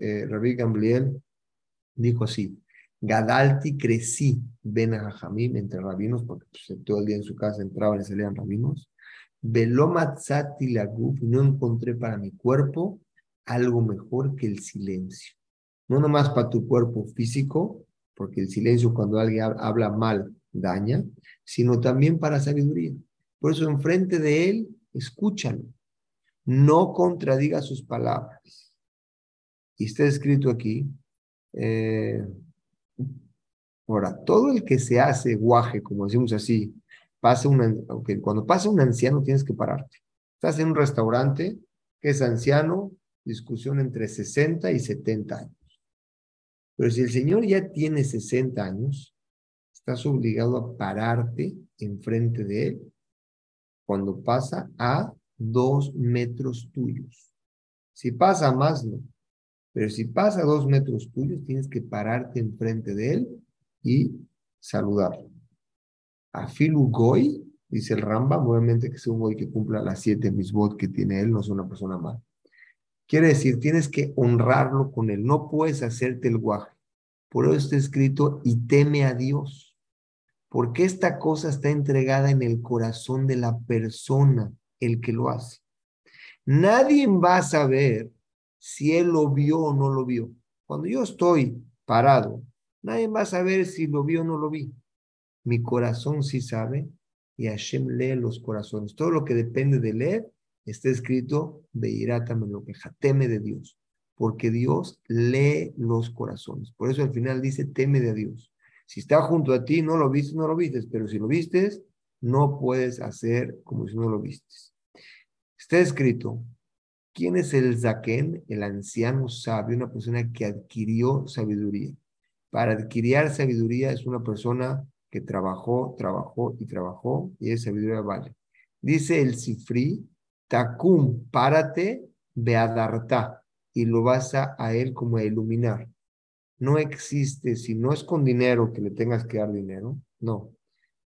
eh, Gamliel, dijo así, Gadalti crecí, ven a Jamim entre rabinos, porque pues, todo el día en su casa entraban y salían rabinos. Velomatzati la no encontré para mi cuerpo algo mejor que el silencio. No nomás para tu cuerpo físico, porque el silencio cuando alguien habla mal daña, sino también para sabiduría. Por eso enfrente de él, escúchalo. No contradiga sus palabras. Y está escrito aquí, eh, ahora, todo el que se hace guaje, como decimos así, pasa un, cuando pasa un anciano tienes que pararte. Estás en un restaurante que es anciano, discusión entre 60 y 70 años. Pero si el señor ya tiene 60 años, estás obligado a pararte enfrente de él cuando pasa a dos metros tuyos. Si pasa más, no. Pero si pasa a dos metros tuyos, tienes que pararte enfrente de él y saludarlo. A Filu Goy, dice el Ramba, obviamente que sea un Goy que cumpla las siete misbot que tiene él, no es una persona mala. Quiere decir, tienes que honrarlo con él, no puedes hacerte el guaje. Por eso está escrito, y teme a Dios porque esta cosa está entregada en el corazón de la persona, el que lo hace. Nadie va a saber si él lo vio o no lo vio. Cuando yo estoy parado, nadie va a saber si lo vio o no lo vi. Mi corazón sí sabe y Hashem lee los corazones. Todo lo que depende de leer está escrito, veirátame lo que teme de Dios, porque Dios lee los corazones. Por eso al final dice, teme de Dios. Si está junto a ti, no lo viste, no lo vistes, pero si lo vistes, no puedes hacer como si no lo vistes. Está escrito, ¿quién es el Zaken? El anciano sabio, una persona que adquirió sabiduría. Para adquirir sabiduría es una persona que trabajó, trabajó y trabajó, y esa sabiduría vale. Dice el Sifri, Takum, párate, beadarta, y lo vas a, a él como a iluminar no existe, si no es con dinero que le tengas que dar dinero, no.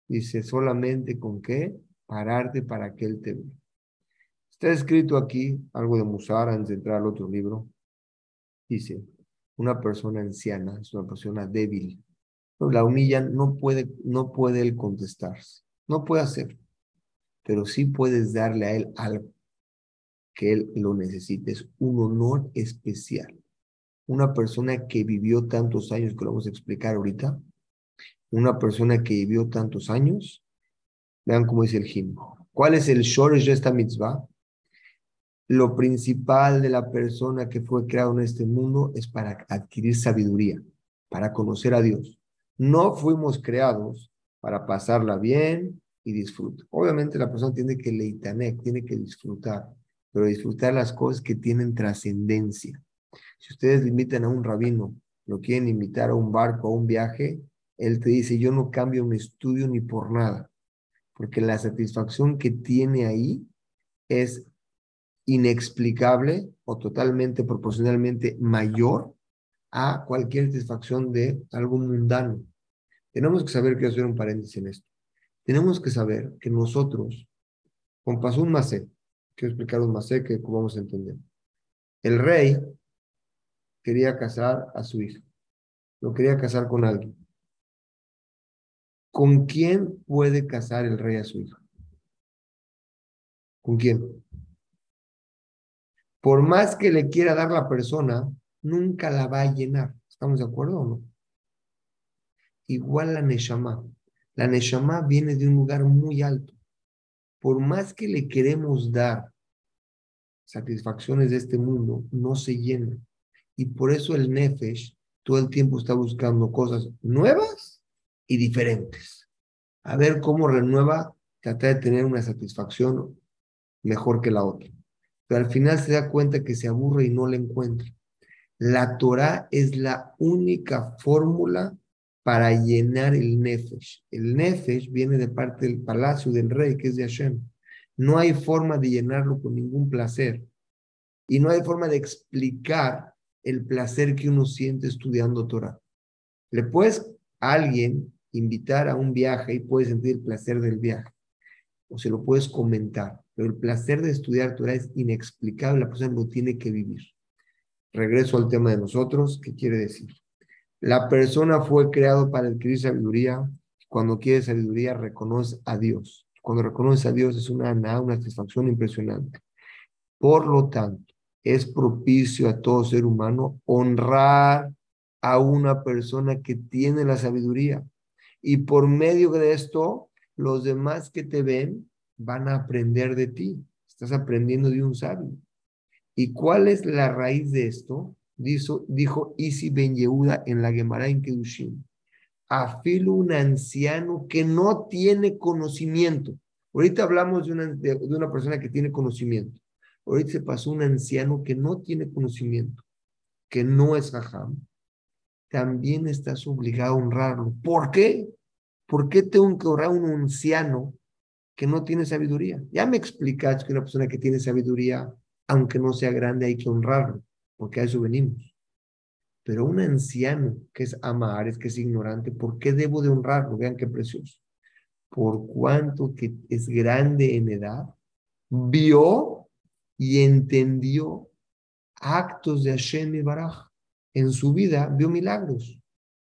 Dice, solamente con qué pararte para que Él te. Está escrito aquí algo de Musar antes de entrar al otro libro. Dice, una persona anciana es una persona débil. La humillan, no puede, no puede él contestarse, no puede hacer, pero sí puedes darle a él algo que él lo necesite. Es un honor especial. Una persona que vivió tantos años, que lo vamos a explicar ahorita, una persona que vivió tantos años, vean cómo dice el himno. ¿Cuál es el shoresh de esta mitzvah? Lo principal de la persona que fue creado en este mundo es para adquirir sabiduría, para conocer a Dios. No fuimos creados para pasarla bien y disfrutar. Obviamente la persona tiene que leitanek, tiene que disfrutar, pero disfrutar las cosas que tienen trascendencia. Si ustedes limitan a un rabino, lo quieren invitar a un barco, a un viaje, él te dice, yo no cambio mi estudio ni por nada, porque la satisfacción que tiene ahí es inexplicable o totalmente proporcionalmente mayor a cualquier satisfacción de algo mundano. Tenemos que saber, quiero hacer un paréntesis en esto, tenemos que saber que nosotros, con pasó un macé, quiero explicar un macé que vamos a entender. El rey quería casar a su hija, lo quería casar con alguien. ¿Con quién puede casar el rey a su hija? ¿Con quién? por más que le quiera dar la persona, nunca la va a llenar. ¿Estamos de acuerdo o no? Igual la Neshama. La Neshama viene de un lugar muy alto. Por más que le queremos dar satisfacciones de este mundo, no se llena. Y por eso el Nefesh todo el tiempo está buscando cosas nuevas y diferentes. A ver cómo renueva, trata de tener una satisfacción mejor que la otra pero al final se da cuenta que se aburre y no la encuentra. La Torah es la única fórmula para llenar el Nefesh. El Nefesh viene de parte del palacio del rey, que es de Hashem. No hay forma de llenarlo con ningún placer. Y no hay forma de explicar el placer que uno siente estudiando Torah. Le puedes a alguien invitar a un viaje y puedes sentir el placer del viaje. O se lo puedes comentar pero el placer de estudiar Torah es inexplicable, la persona lo tiene que vivir. Regreso al tema de nosotros, ¿qué quiere decir? La persona fue creado para adquirir sabiduría. Cuando quiere sabiduría, reconoce a Dios. Cuando reconoce a Dios es una, una satisfacción impresionante. Por lo tanto, es propicio a todo ser humano honrar a una persona que tiene la sabiduría. Y por medio de esto, los demás que te ven van a aprender de ti. Estás aprendiendo de un sabio. ¿Y cuál es la raíz de esto? Dijo, dijo Isi Ben Yehuda en la Gemara en Kedushim. Afilo un anciano que no tiene conocimiento. Ahorita hablamos de una, de, una persona que tiene conocimiento. Ahorita se pasó un anciano que no tiene conocimiento, que no es jajam. También estás obligado a honrarlo. ¿Por qué? ¿Por qué tengo que honrar a un anciano que no tiene sabiduría. Ya me explicas que una persona que tiene sabiduría, aunque no sea grande, hay que honrarlo, porque a eso venimos. Pero un anciano que es es que es ignorante, ¿por qué debo de honrarlo? Vean qué precioso. Por cuanto que es grande en edad, vio y entendió actos de Hashem y Baraj. En su vida vio milagros,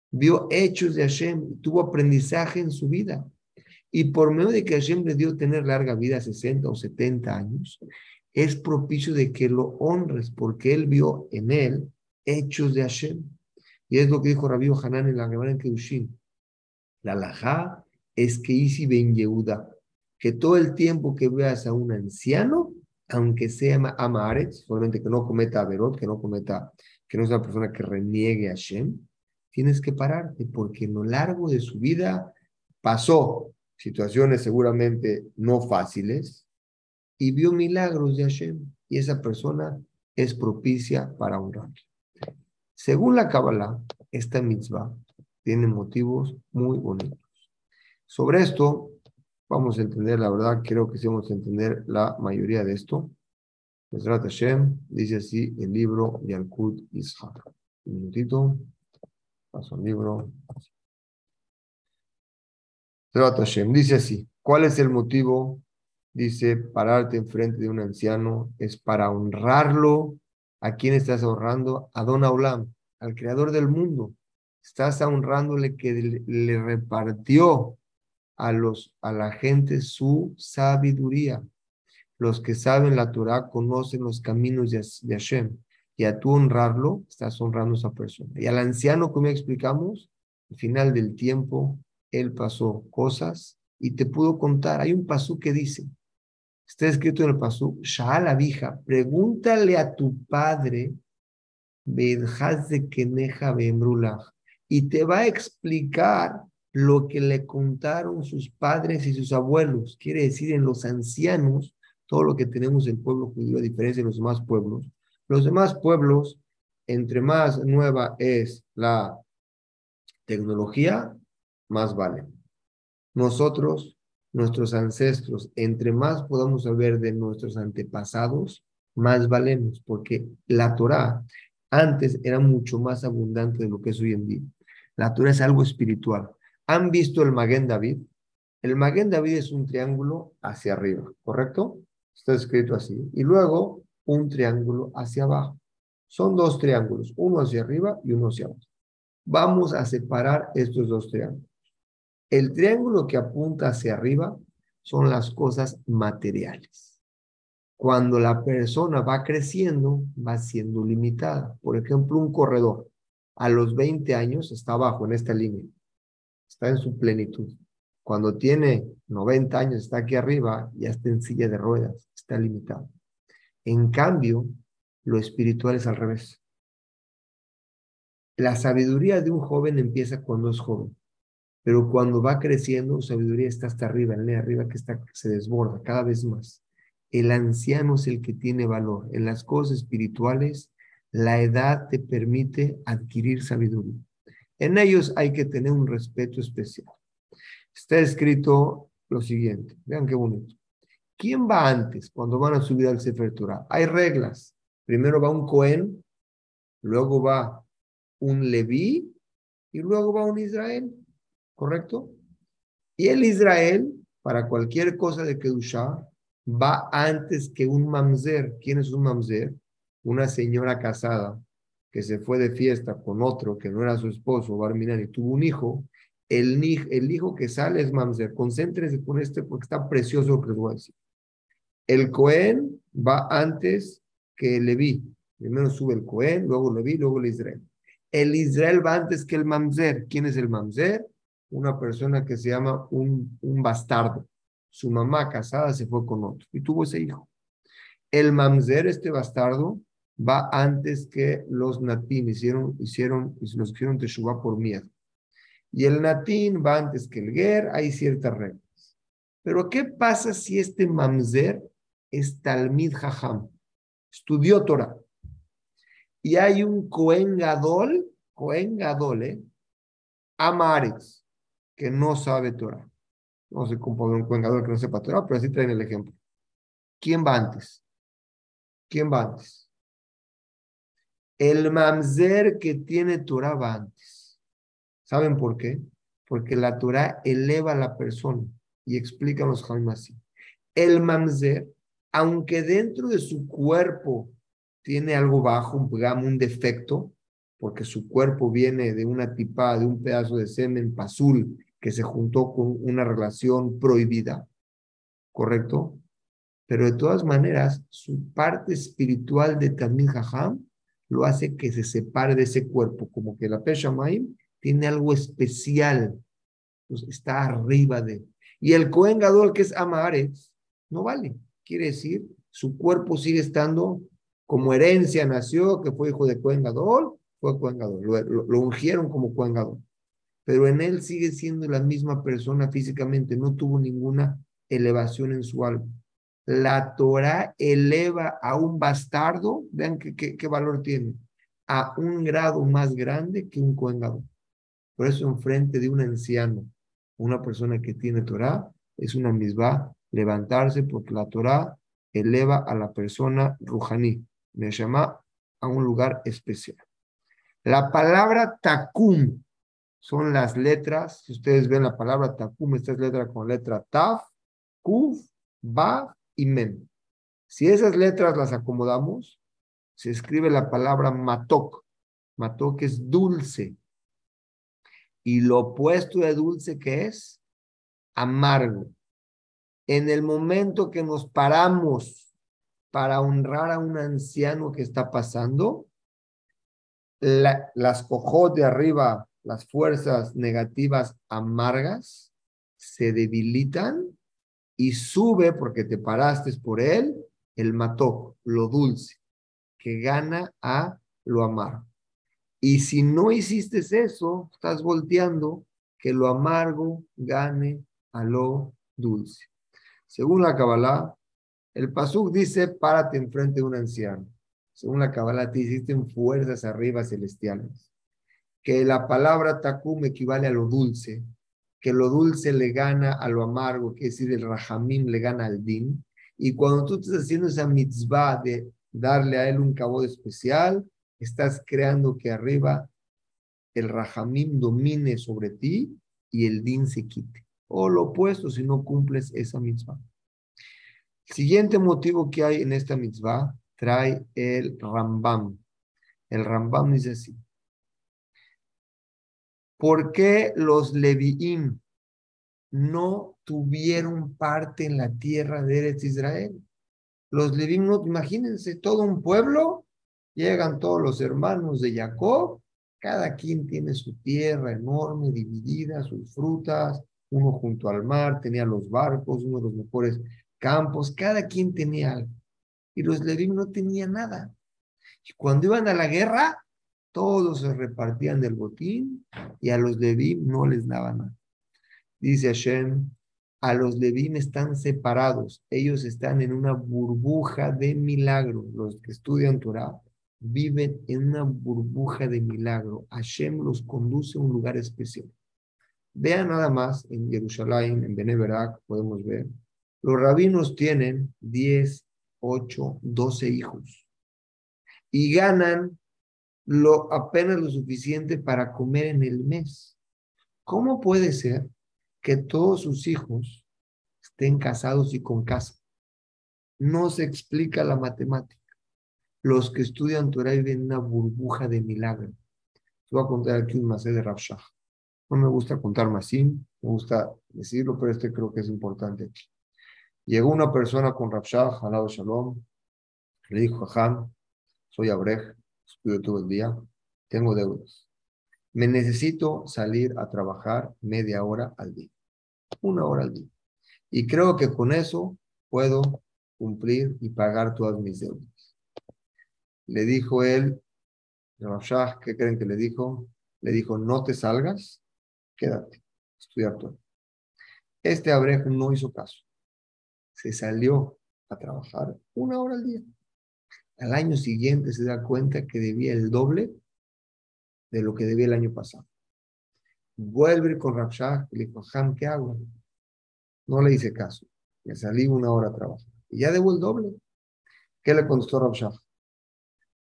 vio hechos de Hashem, tuvo aprendizaje en su vida. Y por medio de que Hashem le dio tener larga vida, 60 o 70 años, es propicio de que lo honres, porque él vio en él hechos de Hashem. Y es lo que dijo Rabbi Hanan en la Gemara en Kedushin. La laja es que Isi ben Yehuda, que todo el tiempo que veas a un anciano, aunque sea Amaretz, solamente que no cometa Averot, que no cometa, que no sea una persona que reniegue a Hashem, tienes que pararte, porque en lo largo de su vida pasó situaciones seguramente no fáciles, y vio milagros de Hashem, y esa persona es propicia para honrar. Según la Kabbalah, esta mitzvah tiene motivos muy bonitos. Sobre esto, vamos a entender, la verdad, creo que sí vamos a entender la mayoría de esto. Mesrat Hashem, dice así el libro Al-Qud Ishaq. Un minutito, paso al libro. Dice así, ¿cuál es el motivo? Dice, pararte enfrente de un anciano es para honrarlo. ¿A quién estás honrando? A Don Aulam, al creador del mundo. Estás honrándole que le repartió a, los, a la gente su sabiduría. Los que saben la Torah conocen los caminos de, de Hashem. Y a tú honrarlo, estás honrando a esa persona. Y al anciano, como explicamos, al final del tiempo, él pasó cosas y te pudo contar. Hay un pasú que dice, está escrito en el pasú, la vieja, pregúntale a tu padre, de Keneja y te va a explicar lo que le contaron sus padres y sus abuelos. Quiere decir, en los ancianos, todo lo que tenemos el pueblo judío, a diferencia de los demás pueblos, los demás pueblos, entre más nueva es la tecnología, más vale. Nosotros, nuestros ancestros, entre más podamos saber de nuestros antepasados, más valemos, porque la Torah antes era mucho más abundante de lo que es hoy en día. La Torah es algo espiritual. ¿Han visto el Maguen David? El Maguen David es un triángulo hacia arriba, ¿correcto? Está escrito así. Y luego un triángulo hacia abajo. Son dos triángulos, uno hacia arriba y uno hacia abajo. Vamos a separar estos dos triángulos. El triángulo que apunta hacia arriba son las cosas materiales. Cuando la persona va creciendo, va siendo limitada. Por ejemplo, un corredor a los 20 años está abajo en esta línea, está en su plenitud. Cuando tiene 90 años, está aquí arriba, ya está en silla de ruedas, está limitado. En cambio, lo espiritual es al revés. La sabiduría de un joven empieza cuando es joven. Pero cuando va creciendo, su sabiduría está hasta arriba, en la arriba que, está, se desborda cada vez más. El anciano es el que tiene valor. En las cosas espirituales, la edad te permite adquirir sabiduría. En ellos hay que tener un respeto especial. Está escrito lo siguiente, vean qué bonito. ¿Quién va antes cuando van a subir al Sefer Torah? Hay reglas. Primero va un Cohen, luego va un Leví y luego va un Israel. ¿correcto? Y el Israel, para cualquier cosa de Kedushá, va antes que un mamzer. ¿Quién es un mamzer? Una señora casada que se fue de fiesta con otro que no era su esposo, Barminan, y tuvo un hijo. El, el hijo que sale es mamzer. Concéntrense con este porque está precioso lo que les voy a decir. El Cohen va antes que Leví. Primero sube el Cohen, luego Leví, luego el Israel. El Israel va antes que el mamzer. ¿Quién es el mamzer? una persona que se llama un, un bastardo. Su mamá casada se fue con otro y tuvo ese hijo. El mamzer, este bastardo, va antes que los natín hicieron, hicieron, los hicieron teshuva por miedo. Y el natín va antes que el ger, hay ciertas reglas. Pero ¿qué pasa si este mamzer es Talmid Jajam? Estudió Torah. Y hay un Cohen Gadol, Cohen ¿eh? Amaretz, que no sabe Torah. No sé cómo un cuengador que no sepa Torah, pero así traen el ejemplo. ¿Quién va antes? ¿Quién va antes? El mamzer que tiene Torah va antes. ¿Saben por qué? Porque la Torah eleva a la persona y explican los así. El mamzer, aunque dentro de su cuerpo tiene algo bajo, un, un defecto, porque su cuerpo viene de una tipa, de un pedazo de semen pasul que se juntó con una relación prohibida, ¿correcto? Pero de todas maneras, su parte espiritual de Tamil Jajam lo hace que se separe de ese cuerpo, como que la Maim tiene algo especial, pues está arriba de Y el Cohen Gadol, que es Amares, no vale. Quiere decir, su cuerpo sigue estando como herencia, nació, que fue hijo de Cohen Gadol, fue Cohen Gadol. Lo, ungieron como Cohen Gadol pero en él sigue siendo la misma persona físicamente, no tuvo ninguna elevación en su alma. La Torah eleva a un bastardo, vean qué, valor tiene, a un grado más grande que un cuengado. Por eso enfrente de un anciano, una persona que tiene Torah, es una misma levantarse porque la Torah eleva a la persona rujaní, me llama a un lugar especial. La palabra takum son las letras, si ustedes ven la palabra takum, esta es letra con letra taf, kuf, ba y men. Si esas letras las acomodamos, se escribe la palabra matok. Matok es dulce. Y lo opuesto de dulce que es amargo. En el momento que nos paramos para honrar a un anciano que está pasando, las cojos de arriba, las fuerzas negativas amargas, se debilitan y sube porque te paraste por él el mató, lo dulce, que gana a lo amargo. Y si no hiciste eso, estás volteando que lo amargo gane a lo dulce. Según la Kabbalah, el Pasuk dice, párate enfrente de un anciano. Según la Kabbalah, te hiciste fuerzas arriba celestiales. Que la palabra takum equivale a lo dulce, que lo dulce le gana a lo amargo, que es decir, el rahamim le gana al din. Y cuando tú estás haciendo esa mitzvah de darle a él un cabo especial, estás creando que arriba el rahamim domine sobre ti y el din se quite. O lo opuesto si no cumples esa mitzvah. Siguiente motivo que hay en esta mitzvah trae el Rambam. El Rambam dice así. ¿Por qué los Leviim no tuvieron parte en la tierra de Eretz Israel? Los Leviim, no, imagínense, todo un pueblo, llegan todos los hermanos de Jacob, cada quien tiene su tierra enorme, dividida, sus frutas, uno junto al mar, tenía los barcos, uno de los mejores campos, cada quien tenía algo. Y los Levín no tenían nada. Y cuando iban a la guerra, todos se repartían del botín y a los Levín no les daban nada. Dice Hashem, a los Levín están separados, ellos están en una burbuja de milagro. Los que estudian Torah viven en una burbuja de milagro. Hashem los conduce a un lugar especial. Vean nada más en Jerusalén, en Beneberak, podemos ver los rabinos tienen 10, 8, 12 hijos y ganan lo, apenas lo suficiente para comer en el mes. ¿Cómo puede ser que todos sus hijos estén casados y con casa? No se explica la matemática. Los que estudian Torah viven una burbuja de milagro. voy a contar aquí un masé de Rafshah. No me gusta contar masim, me gusta decirlo, pero este creo que es importante aquí. Llegó una persona con Rabshah, lado Shalom, le dijo Han, soy Abrej, estudio todo el día, tengo deudas. Me necesito salir a trabajar media hora al día, una hora al día. Y creo que con eso puedo cumplir y pagar todas mis deudas. Le dijo él, ¿qué creen que le dijo? Le dijo, no te salgas, quédate, estudiar todo. Este Abrej no hizo caso se salió a trabajar una hora al día. Al año siguiente se da cuenta que debía el doble de lo que debía el año pasado. Vuelve con Rabshah y le dijo, Ham, ¿qué hago? No le hice caso. Me salí una hora a trabajar. Y ya debo el doble. ¿Qué le contestó Rabshah?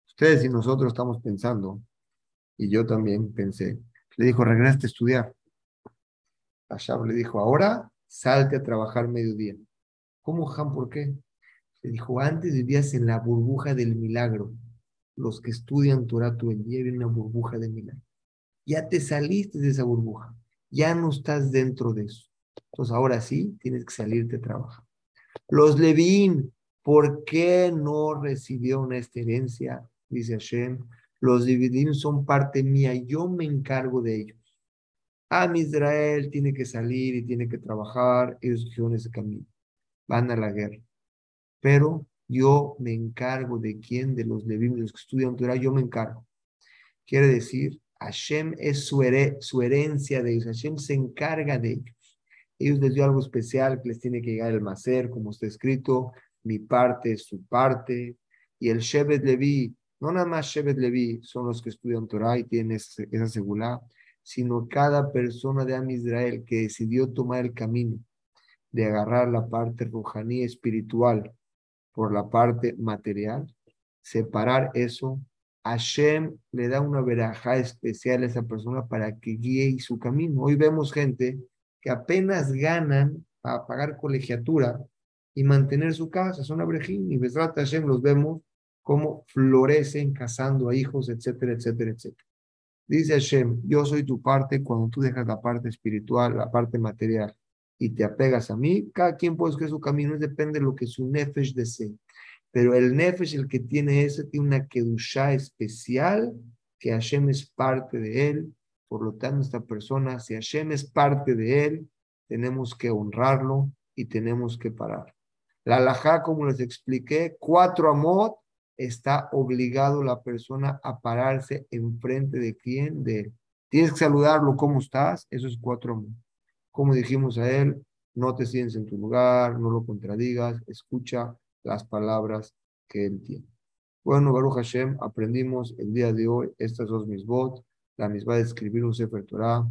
Ustedes y nosotros estamos pensando, y yo también pensé, le dijo, regresa a estudiar. Rabshah le dijo, ahora salte a trabajar mediodía. ¿Cómo, Han? ¿Por qué? Le dijo, antes vivías en la burbuja del milagro. Los que estudian Torah todo el día en una burbuja de milagro. Ya te saliste de esa burbuja. Ya no estás dentro de eso. Entonces ahora sí tienes que salirte a trabajar. Los Levín, ¿por qué no recibieron esta herencia? Dice Hashem. Los Levín son parte mía. Yo me encargo de ellos. A Israel tiene que salir y tiene que trabajar. Ellos en ese camino van a la guerra. Pero yo me encargo de quién, de los los que estudian Torah, yo me encargo. Quiere decir, Hashem es su, herencia de ellos, Hashem se encarga de ellos. Ellos les dio algo especial que les tiene que llegar el macer, como está escrito, mi parte es su parte. Y el Shevet Levi, no nada más Shevet Levi son los que estudian Torah y tienen esa, esa sino cada persona de Am Israel que decidió tomar el camino de agarrar la parte rujaní espiritual por la parte material, separar eso Hashem le da una veraja especial a esa persona para que guíe su camino. Hoy vemos gente que apenas ganan para pagar colegiatura y mantener su casa, son abrejín y Besrat Hashem los vemos como florecen casando a hijos, etcétera, etcétera, etcétera. Dice Hashem, yo soy tu parte cuando tú dejas la parte espiritual, la parte material y te apegas a mí, cada quien puede escoger su camino, depende de lo que su nefesh desee. Pero el nefesh, el que tiene ese, tiene una kedusha especial, que Hashem es parte de él. Por lo tanto, esta persona, si Hashem es parte de él, tenemos que honrarlo y tenemos que parar. La alajá, como les expliqué, cuatro amot, está obligado la persona a pararse enfrente de quién, de él. Tienes que saludarlo, ¿cómo estás? Eso es cuatro amot. Como dijimos a él, no te sientes en tu lugar, no lo contradigas, escucha las palabras que él tiene. Bueno, Baruch Hashem, aprendimos el día de hoy estas dos misbot, la misma de escribir un Sefer Torah,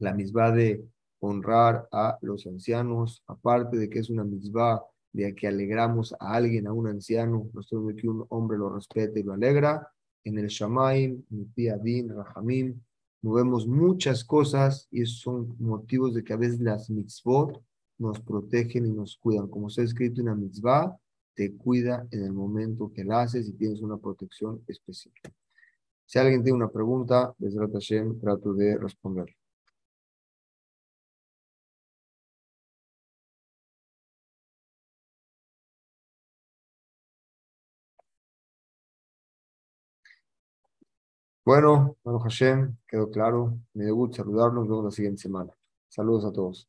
la misma de honrar a los ancianos, aparte de que es una misma de que alegramos a alguien, a un anciano, nosotros de que un hombre lo respete y lo alegra, en el Shamaim, en Adin, Rahamim, movemos muchas cosas y esos son motivos de que a veces las mitzvot nos protegen y nos cuidan. Como ha escrito en la mitzvah, te cuida en el momento que la haces y tienes una protección específica. Si alguien tiene una pregunta, desde Hashem, trato de responder. Bueno, bueno Hashem, quedó claro. Me debut saludarnos. Nos vemos la siguiente semana. Saludos a todos.